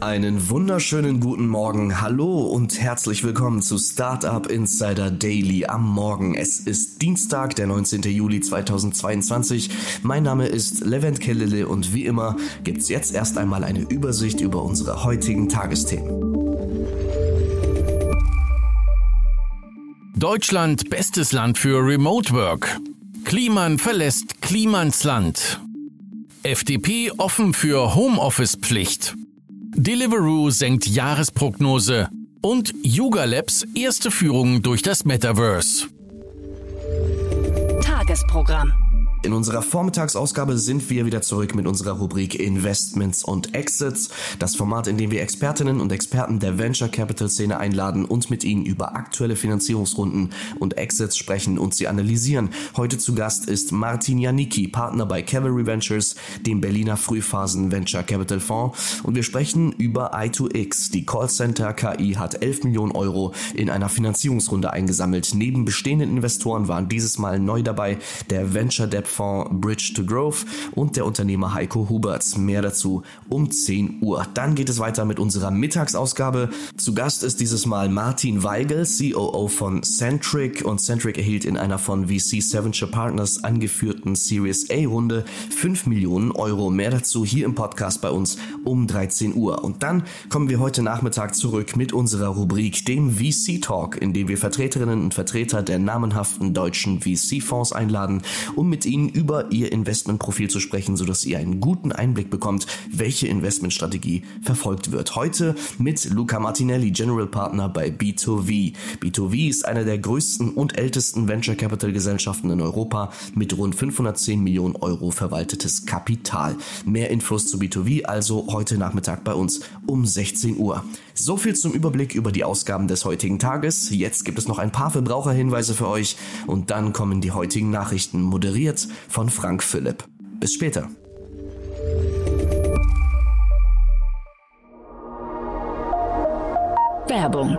Einen wunderschönen guten Morgen, hallo und herzlich willkommen zu Startup Insider Daily am Morgen. Es ist Dienstag, der 19. Juli 2022. Mein Name ist Levent Kellele und wie immer gibt's jetzt erst einmal eine Übersicht über unsere heutigen Tagesthemen. Deutschland bestes Land für Remote Work. Kliman verlässt Klimansland. FDP offen für Homeoffice-Pflicht. Deliveroo senkt Jahresprognose und Yuga Labs erste Führung durch das Metaverse. Tagesprogramm. In unserer Vormittagsausgabe sind wir wieder zurück mit unserer Rubrik Investments und Exits, das Format, in dem wir Expertinnen und Experten der Venture Capital Szene einladen und mit ihnen über aktuelle Finanzierungsrunden und Exits sprechen und sie analysieren. Heute zu Gast ist Martin Janicki, Partner bei Cavalry Ventures, dem Berliner Frühphasen Venture Capital Fonds und wir sprechen über i2X. Die Callcenter KI hat 11 Millionen Euro in einer Finanzierungsrunde eingesammelt. Neben bestehenden Investoren waren dieses Mal neu dabei der Venture Debt Fonds Bridge to Growth und der Unternehmer Heiko Huberts. Mehr dazu um 10 Uhr. Dann geht es weiter mit unserer Mittagsausgabe. Zu Gast ist dieses Mal Martin Weigel, COO von Centric und Centric erhielt in einer von VC Seventure Partners angeführten Series A Runde 5 Millionen Euro. Mehr dazu hier im Podcast bei uns um 13 Uhr. Und dann kommen wir heute Nachmittag zurück mit unserer Rubrik, dem VC Talk, in dem wir Vertreterinnen und Vertreter der namenhaften deutschen VC-Fonds einladen, um mit ihnen Ihnen über Ihr Investmentprofil zu sprechen, sodass ihr einen guten Einblick bekommt, welche Investmentstrategie verfolgt wird. Heute mit Luca Martinelli, General Partner bei B2V. B2V ist eine der größten und ältesten Venture Capital Gesellschaften in Europa mit rund 510 Millionen Euro verwaltetes Kapital. Mehr Infos zu B2V also heute Nachmittag bei uns um 16 Uhr. So viel zum Überblick über die Ausgaben des heutigen Tages. Jetzt gibt es noch ein paar Verbraucherhinweise für euch und dann kommen die heutigen Nachrichten moderiert von Frank Philipp. Bis später. Werbung.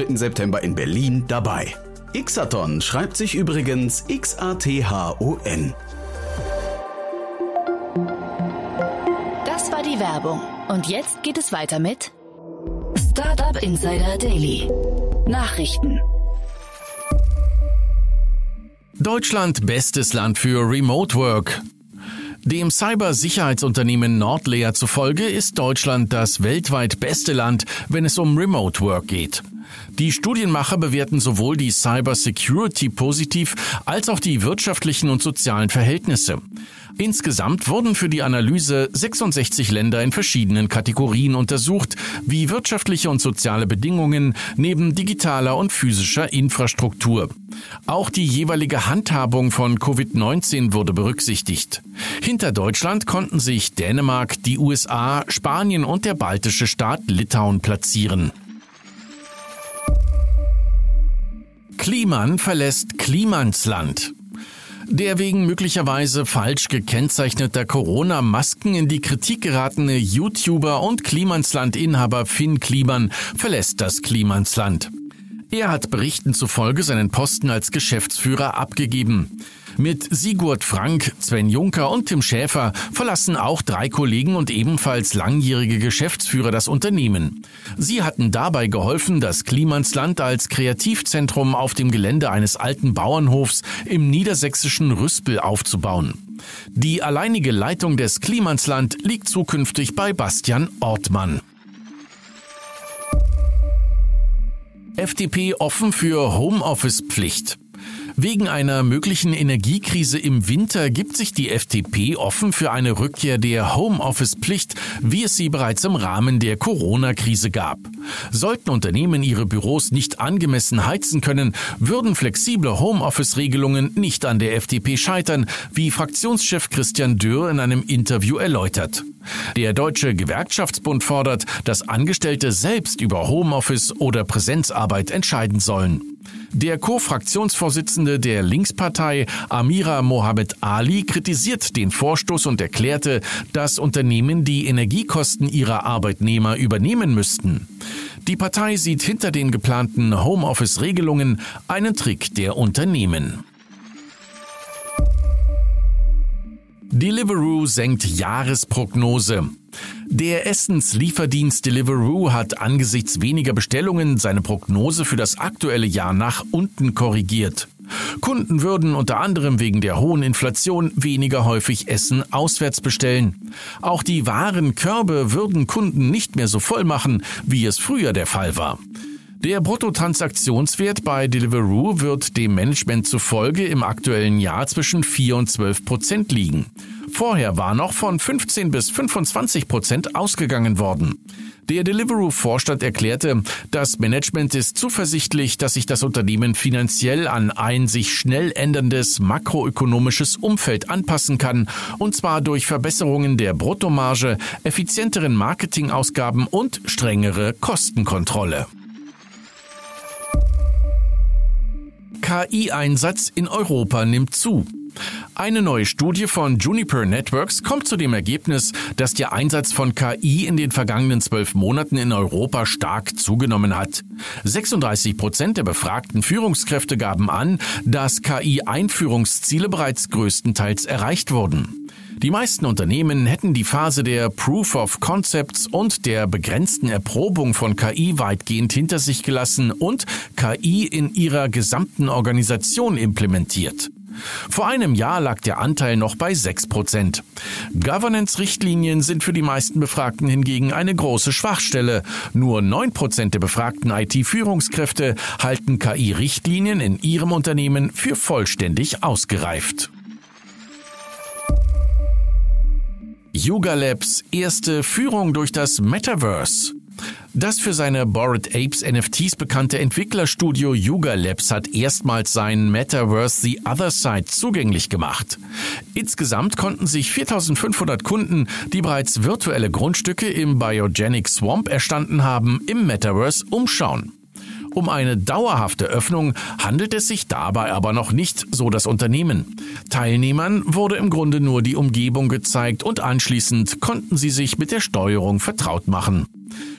September in Berlin dabei. Xathon schreibt sich übrigens X-A-T-H-O-N. Das war die Werbung. Und jetzt geht es weiter mit Startup Insider Daily. Nachrichten. Deutschland bestes Land für Remote Work. Dem Cybersicherheitsunternehmen Nordlayer zufolge ist Deutschland das weltweit beste Land, wenn es um Remote Work geht. Die Studienmacher bewerten sowohl die Cyber Security positiv als auch die wirtschaftlichen und sozialen Verhältnisse. Insgesamt wurden für die Analyse 66 Länder in verschiedenen Kategorien untersucht, wie wirtschaftliche und soziale Bedingungen neben digitaler und physischer Infrastruktur. Auch die jeweilige Handhabung von Covid-19 wurde berücksichtigt. Hinter Deutschland konnten sich Dänemark, die USA, Spanien und der baltische Staat Litauen platzieren. Kliman verlässt Klimansland. Der wegen möglicherweise falsch gekennzeichneter Corona-Masken in die Kritik geratene YouTuber und Klimansland-Inhaber Finn Kliman verlässt das Klimansland. Er hat Berichten zufolge seinen Posten als Geschäftsführer abgegeben. Mit Sigurd Frank, Sven Juncker und Tim Schäfer verlassen auch drei Kollegen und ebenfalls langjährige Geschäftsführer das Unternehmen. Sie hatten dabei geholfen, das Klimansland als Kreativzentrum auf dem Gelände eines alten Bauernhofs im niedersächsischen Rüspel aufzubauen. Die alleinige Leitung des Klimansland liegt zukünftig bei Bastian Ortmann. FDP offen für Homeoffice-Pflicht. Wegen einer möglichen Energiekrise im Winter gibt sich die FDP offen für eine Rückkehr der Homeoffice-Pflicht, wie es sie bereits im Rahmen der Corona-Krise gab. Sollten Unternehmen ihre Büros nicht angemessen heizen können, würden flexible Homeoffice-Regelungen nicht an der FDP scheitern, wie Fraktionschef Christian Dürr in einem Interview erläutert. Der Deutsche Gewerkschaftsbund fordert, dass Angestellte selbst über Homeoffice oder Präsenzarbeit entscheiden sollen. Der Co-Fraktionsvorsitzende der Linkspartei, Amira Mohamed Ali, kritisiert den Vorstoß und erklärte, dass Unternehmen die Energiekosten ihrer Arbeitnehmer übernehmen müssten. Die Partei sieht hinter den geplanten Homeoffice-Regelungen einen Trick der Unternehmen. Deliveroo senkt Jahresprognose. Der Essenslieferdienst Deliveroo hat angesichts weniger Bestellungen seine Prognose für das aktuelle Jahr nach unten korrigiert. Kunden würden unter anderem wegen der hohen Inflation weniger häufig Essen auswärts bestellen. Auch die Warenkörbe würden Kunden nicht mehr so voll machen, wie es früher der Fall war. Der Bruttotransaktionswert bei Deliveroo wird dem Management zufolge im aktuellen Jahr zwischen 4 und 12 Prozent liegen. Vorher war noch von 15 bis 25 Prozent ausgegangen worden. Der Deliveroo-Vorstand erklärte, das Management ist zuversichtlich, dass sich das Unternehmen finanziell an ein sich schnell änderndes makroökonomisches Umfeld anpassen kann, und zwar durch Verbesserungen der Bruttomarge, effizienteren Marketingausgaben und strengere Kostenkontrolle. KI-Einsatz in Europa nimmt zu. Eine neue Studie von Juniper Networks kommt zu dem Ergebnis, dass der Einsatz von KI in den vergangenen zwölf Monaten in Europa stark zugenommen hat. 36 Prozent der befragten Führungskräfte gaben an, dass KI-Einführungsziele bereits größtenteils erreicht wurden. Die meisten Unternehmen hätten die Phase der Proof of Concepts und der begrenzten Erprobung von KI weitgehend hinter sich gelassen und KI in ihrer gesamten Organisation implementiert. Vor einem Jahr lag der Anteil noch bei 6 Prozent. Governance-Richtlinien sind für die meisten Befragten hingegen eine große Schwachstelle. Nur 9 Prozent der befragten IT-Führungskräfte halten KI-Richtlinien in ihrem Unternehmen für vollständig ausgereift. Yuga Labs erste Führung durch das Metaverse. Das für seine Bored Apes NFTs bekannte Entwicklerstudio Yuga Labs hat erstmals sein Metaverse The Other Side zugänglich gemacht. Insgesamt konnten sich 4500 Kunden, die bereits virtuelle Grundstücke im Biogenic Swamp erstanden haben, im Metaverse umschauen. Um eine dauerhafte Öffnung handelt es sich dabei aber noch nicht, so das Unternehmen. Teilnehmern wurde im Grunde nur die Umgebung gezeigt und anschließend konnten sie sich mit der Steuerung vertraut machen.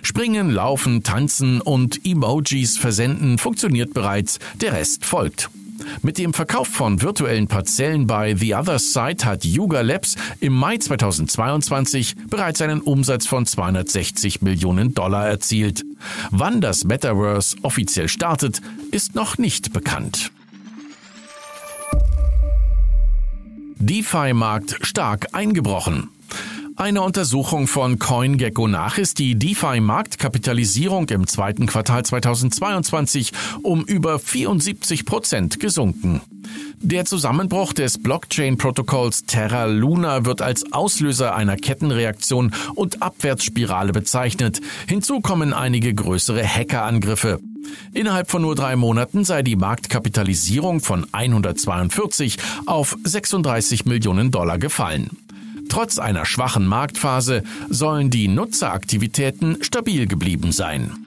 Springen, laufen, tanzen und Emojis versenden funktioniert bereits, der Rest folgt. Mit dem Verkauf von virtuellen Parzellen bei The Other Side hat Yuga Labs im Mai 2022 bereits einen Umsatz von 260 Millionen Dollar erzielt. Wann das Metaverse offiziell startet, ist noch nicht bekannt. DeFi-Markt stark eingebrochen. Einer Untersuchung von CoinGecko nach ist die DeFi-Marktkapitalisierung im zweiten Quartal 2022 um über 74 Prozent gesunken. Der Zusammenbruch des Blockchain-Protokolls Terra Luna wird als Auslöser einer Kettenreaktion und Abwärtsspirale bezeichnet. Hinzu kommen einige größere Hackerangriffe. Innerhalb von nur drei Monaten sei die Marktkapitalisierung von 142 auf 36 Millionen Dollar gefallen. Trotz einer schwachen Marktphase sollen die Nutzeraktivitäten stabil geblieben sein.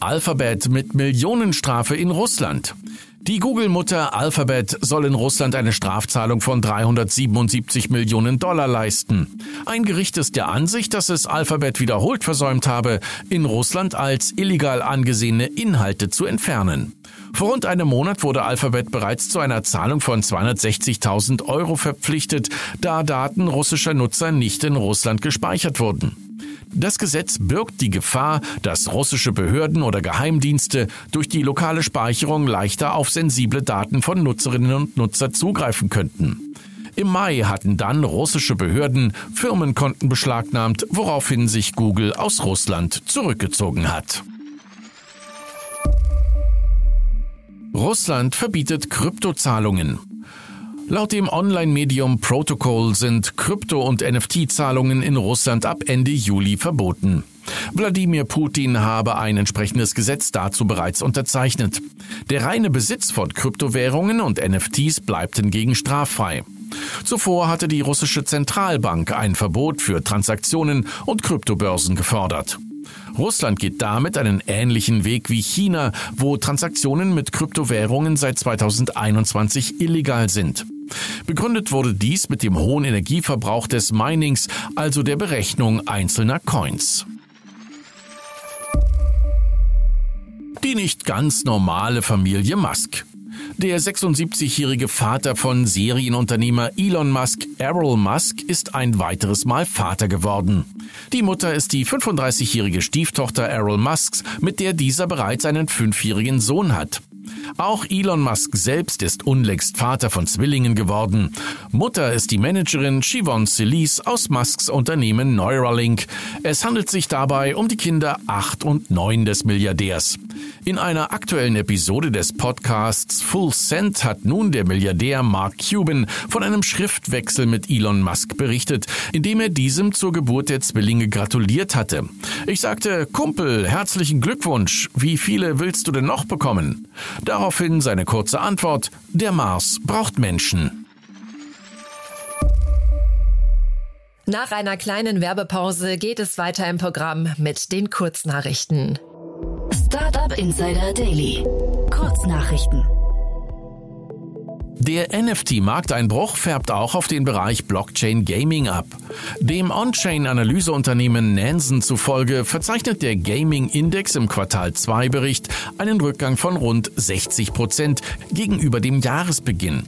Alphabet mit Millionenstrafe in Russland. Die Google-Mutter Alphabet soll in Russland eine Strafzahlung von 377 Millionen Dollar leisten. Ein Gericht ist der Ansicht, dass es Alphabet wiederholt versäumt habe, in Russland als illegal angesehene Inhalte zu entfernen. Vor rund einem Monat wurde Alphabet bereits zu einer Zahlung von 260.000 Euro verpflichtet, da Daten russischer Nutzer nicht in Russland gespeichert wurden. Das Gesetz birgt die Gefahr, dass russische Behörden oder Geheimdienste durch die lokale Speicherung leichter auf sensible Daten von Nutzerinnen und Nutzer zugreifen könnten. Im Mai hatten dann russische Behörden Firmenkonten beschlagnahmt, woraufhin sich Google aus Russland zurückgezogen hat. Russland verbietet Kryptozahlungen. Laut dem Online-Medium Protocol sind Krypto- und NFT-Zahlungen in Russland ab Ende Juli verboten. Wladimir Putin habe ein entsprechendes Gesetz dazu bereits unterzeichnet. Der reine Besitz von Kryptowährungen und NFTs bleibt hingegen straffrei. Zuvor hatte die russische Zentralbank ein Verbot für Transaktionen und Kryptobörsen gefordert. Russland geht damit einen ähnlichen Weg wie China, wo Transaktionen mit Kryptowährungen seit 2021 illegal sind. Begründet wurde dies mit dem hohen Energieverbrauch des Minings, also der Berechnung einzelner Coins. Die nicht ganz normale Familie Musk. Der 76-jährige Vater von Serienunternehmer Elon Musk, Errol Musk, ist ein weiteres Mal Vater geworden. Die Mutter ist die 35-jährige Stieftochter Errol Musks, mit der dieser bereits einen fünfjährigen Sohn hat. Auch Elon Musk selbst ist unlängst Vater von Zwillingen geworden. Mutter ist die Managerin Siobhan Celis aus Musks Unternehmen Neuralink. Es handelt sich dabei um die Kinder 8 und 9 des Milliardärs. In einer aktuellen Episode des Podcasts Full Send hat nun der Milliardär Mark Cuban von einem Schriftwechsel mit Elon Musk berichtet, in dem er diesem zur Geburt der Zwillinge gratuliert hatte. Ich sagte, Kumpel, herzlichen Glückwunsch. Wie viele willst du denn noch bekommen? Daraufhin seine kurze Antwort, der Mars braucht Menschen. Nach einer kleinen Werbepause geht es weiter im Programm mit den Kurznachrichten. Startup Insider Daily. Kurznachrichten. Der NFT-Markteinbruch färbt auch auf den Bereich Blockchain Gaming ab. Dem On-Chain-Analyseunternehmen Nansen zufolge verzeichnet der Gaming-Index im Quartal 2 Bericht einen Rückgang von rund 60 Prozent gegenüber dem Jahresbeginn.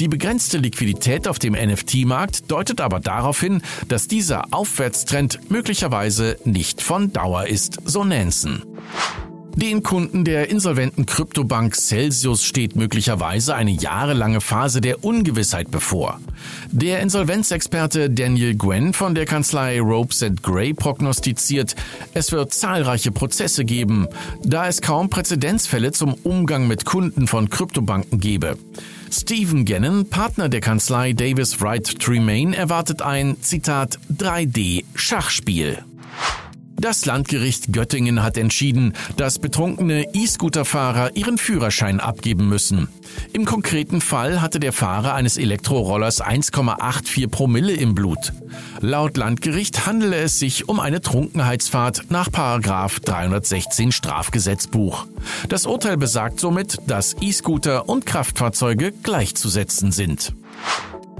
Die begrenzte Liquidität auf dem NFT-Markt deutet aber darauf hin, dass dieser Aufwärtstrend möglicherweise nicht von Dauer ist, so Nansen. Den Kunden der insolventen Kryptobank Celsius steht möglicherweise eine jahrelange Phase der Ungewissheit bevor. Der Insolvenzexperte Daniel Gwen von der Kanzlei Ropes Gray prognostiziert, es wird zahlreiche Prozesse geben, da es kaum Präzedenzfälle zum Umgang mit Kunden von Kryptobanken gebe. Stephen Gannon, Partner der Kanzlei Davis Wright Tremaine, erwartet ein, Zitat, 3D-Schachspiel. Das Landgericht Göttingen hat entschieden, dass betrunkene E-Scooter-Fahrer ihren Führerschein abgeben müssen. Im konkreten Fall hatte der Fahrer eines Elektrorollers 1,84 Promille im Blut. Laut Landgericht handele es sich um eine Trunkenheitsfahrt nach 316 Strafgesetzbuch. Das Urteil besagt somit, dass E-Scooter und Kraftfahrzeuge gleichzusetzen sind.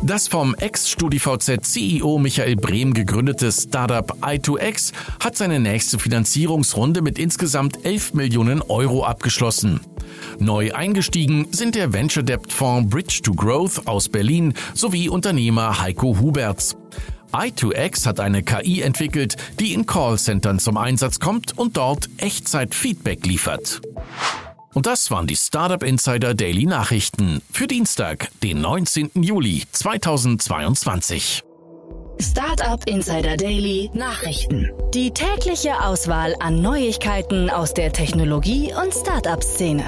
Das vom Ex-StudiVZ-CEO Michael Brehm gegründete Startup i2X hat seine nächste Finanzierungsrunde mit insgesamt 11 Millionen Euro abgeschlossen. Neu eingestiegen sind der Venture Debt Fonds Bridge to Growth aus Berlin sowie Unternehmer Heiko Huberts. i2X hat eine KI entwickelt, die in Callcentern zum Einsatz kommt und dort Echtzeit-Feedback liefert. Und das waren die Startup Insider Daily Nachrichten für Dienstag, den 19. Juli 2022. Startup Insider Daily Nachrichten. Die tägliche Auswahl an Neuigkeiten aus der Technologie- und Startup-Szene.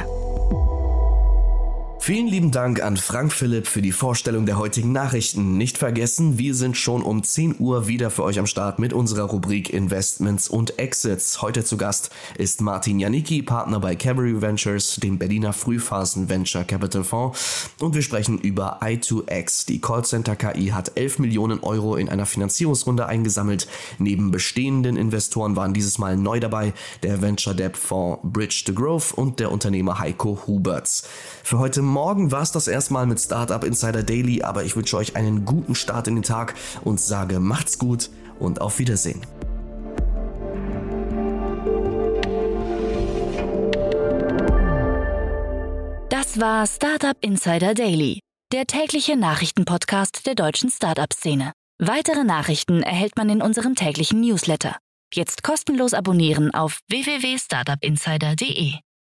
Vielen lieben Dank an Frank Philipp für die Vorstellung der heutigen Nachrichten. Nicht vergessen, wir sind schon um 10 Uhr wieder für euch am Start mit unserer Rubrik Investments und Exits. Heute zu Gast ist Martin Janicki, Partner bei Cabaret Ventures, dem Berliner Frühphasen Venture Capital Fonds. Und wir sprechen über i2X. Die Callcenter KI hat 11 Millionen Euro in einer Finanzierungsrunde eingesammelt. Neben bestehenden Investoren waren dieses Mal neu dabei der Venture Debt Fonds Bridge to Growth und der Unternehmer Heiko Huberts. Für heute Morgen war es das erstmal mit Startup Insider Daily, aber ich wünsche euch einen guten Start in den Tag und sage macht's gut und auf Wiedersehen. Das war Startup Insider Daily, der tägliche Nachrichtenpodcast der deutschen Startup-Szene. Weitere Nachrichten erhält man in unserem täglichen Newsletter. Jetzt kostenlos abonnieren auf www.startupinsider.de.